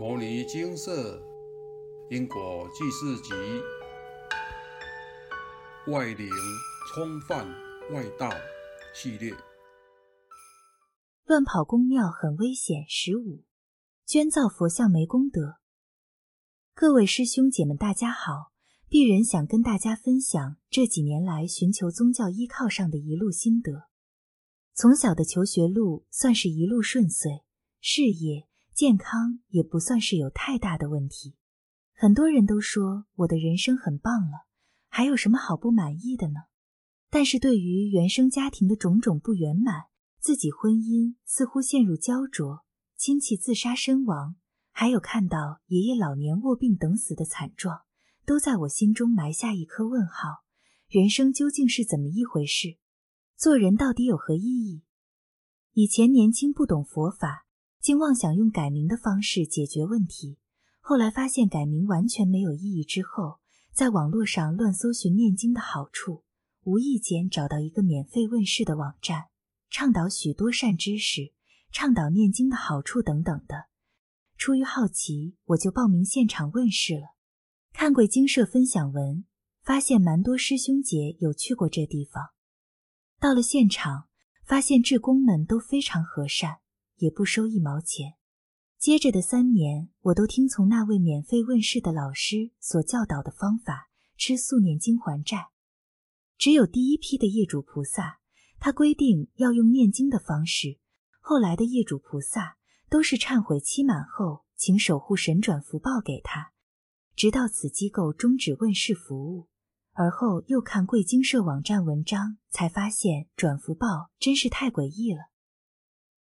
摩尼精舍因果记事集：外灵冲犯外道系列。乱跑宫庙很危险。十五，捐造佛像没功德。各位师兄姐们，大家好！鄙人想跟大家分享这几年来寻求宗教依靠上的一路心得。从小的求学路算是一路顺遂，事业。健康也不算是有太大的问题，很多人都说我的人生很棒了，还有什么好不满意的呢？但是对于原生家庭的种种不圆满，自己婚姻似乎陷入焦灼，亲戚自杀身亡，还有看到爷爷老年卧病等死的惨状，都在我心中埋下一颗问号：人生究竟是怎么一回事？做人到底有何意义？以前年轻不懂佛法。竟妄想用改名的方式解决问题，后来发现改名完全没有意义。之后，在网络上乱搜寻念经的好处，无意间找到一个免费问世的网站，倡导许多善知识，倡导念经的好处等等的。出于好奇，我就报名现场问世了。看贵精舍分享文，发现蛮多师兄姐有去过这地方。到了现场，发现志工们都非常和善。也不收一毛钱。接着的三年，我都听从那位免费问世的老师所教导的方法，吃素念经还债。只有第一批的业主菩萨，他规定要用念经的方式；后来的业主菩萨都是忏悔期满后，请守护神转福报给他。直到此机构终止问世服务，而后又看贵经社网站文章，才发现转福报真是太诡异了。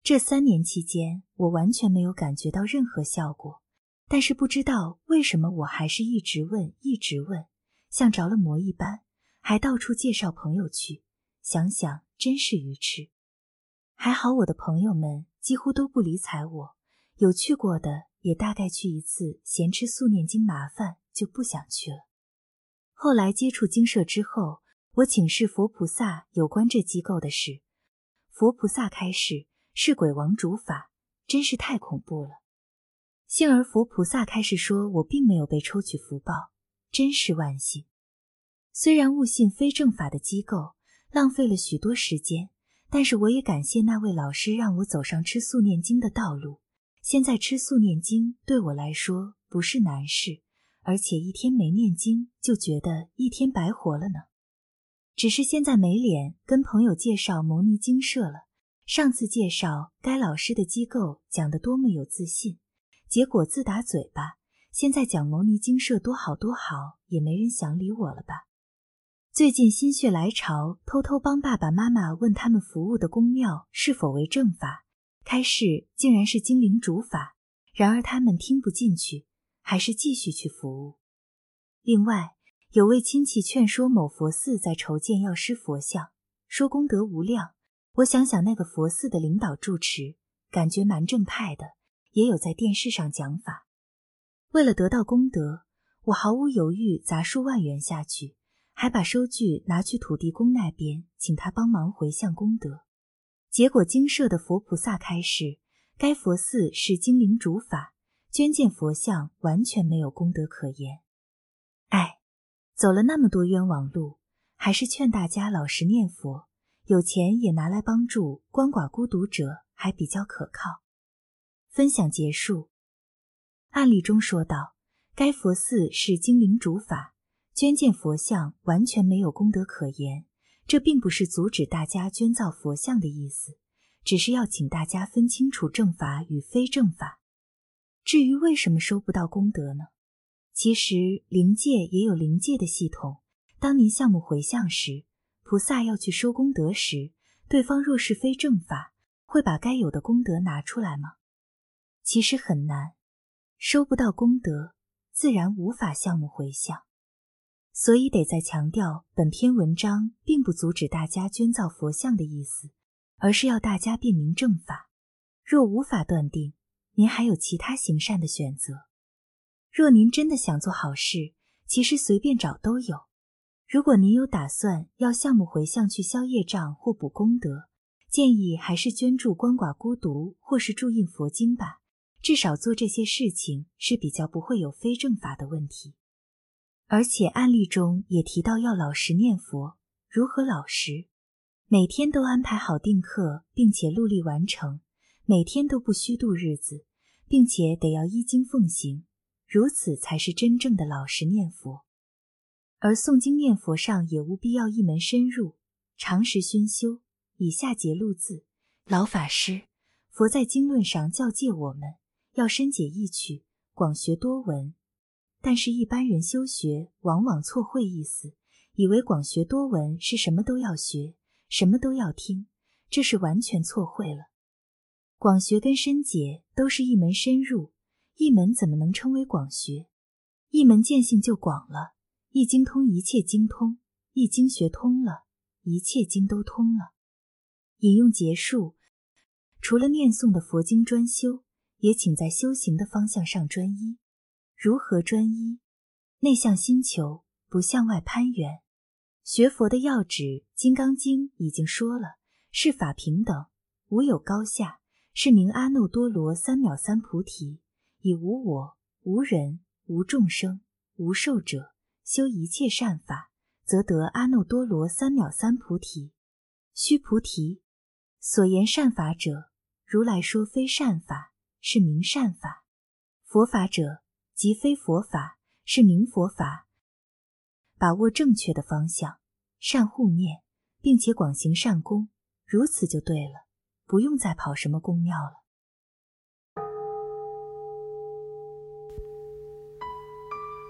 这三年期间，我完全没有感觉到任何效果，但是不知道为什么，我还是一直问，一直问，像着了魔一般，还到处介绍朋友去。想想真是愚痴。还好我的朋友们几乎都不理睬我，有去过的也大概去一次，嫌吃素念经麻烦就不想去了。后来接触经舍之后，我请示佛菩萨有关这机构的事，佛菩萨开示。是鬼王主法，真是太恐怖了。幸而佛菩萨开始说，我并没有被抽取福报，真是万幸。虽然误信非正法的机构，浪费了许多时间，但是我也感谢那位老师，让我走上吃素念经的道路。现在吃素念经对我来说不是难事，而且一天没念经就觉得一天白活了呢。只是现在没脸跟朋友介绍牟尼精舍了。上次介绍该老师的机构讲得多么有自信，结果自打嘴巴。现在讲牟尼精舍多好多好，也没人想理我了吧？最近心血来潮，偷偷帮爸爸妈妈问他们服务的宫庙是否为正法，开示竟然是精灵主法。然而他们听不进去，还是继续去服务。另外，有位亲戚劝说某佛寺在筹建药师佛像，说功德无量。我想想那个佛寺的领导住持，感觉蛮正派的，也有在电视上讲法。为了得到功德，我毫无犹豫砸数万元下去，还把收据拿去土地公那边，请他帮忙回向功德。结果精舍的佛菩萨开示，该佛寺是精灵主法，捐建佛像完全没有功德可言。哎，走了那么多冤枉路，还是劝大家老实念佛。有钱也拿来帮助鳏寡孤独者，还比较可靠。分享结束。案例中说到，该佛寺是精灵主法，捐建佛像完全没有功德可言。这并不是阻止大家捐造佛像的意思，只是要请大家分清楚正法与非正法。至于为什么收不到功德呢？其实灵界也有灵界的系统。当您项目回向时。菩萨要去收功德时，对方若是非正法，会把该有的功德拿出来吗？其实很难，收不到功德，自然无法项目回向。所以得再强调，本篇文章并不阻止大家捐造佛像的意思，而是要大家辨明正法。若无法断定，您还有其他行善的选择。若您真的想做好事，其实随便找都有。如果您有打算要项目回向去消业障或补功德，建议还是捐助鳏寡孤独或是注印佛经吧。至少做这些事情是比较不会有非正法的问题。而且案例中也提到要老实念佛，如何老实？每天都安排好定课，并且努力完成，每天都不虚度日子，并且得要依经奉行，如此才是真正的老实念佛。而诵经念佛上也务必要一门深入，常时熏修。以下节录字：老法师，佛在经论上教诫我们要深解义趣，广学多闻。但是，一般人修学往往错会意思，以为广学多闻是什么都要学。什么都要听，这是完全错会了。广学跟深解都是一门深入，一门怎么能称为广学？一门见性就广了，一经通一切经通，一经学通了，一切经都通了。引用结束。除了念诵的佛经专修，也请在修行的方向上专一。如何专一？内向心求，不向外攀缘。学佛的要旨，《金刚经》已经说了，是法平等，无有高下，是名阿耨多罗三藐三菩提。以无我、无人、无众生、无寿者修一切善法，则得阿耨多罗三藐三菩提。须菩提，所言善法者，如来说非善法，是名善法；佛法者，即非佛法，是名佛法。把握正确的方向，善护念，并且广行善功，如此就对了，不用再跑什么宫庙了。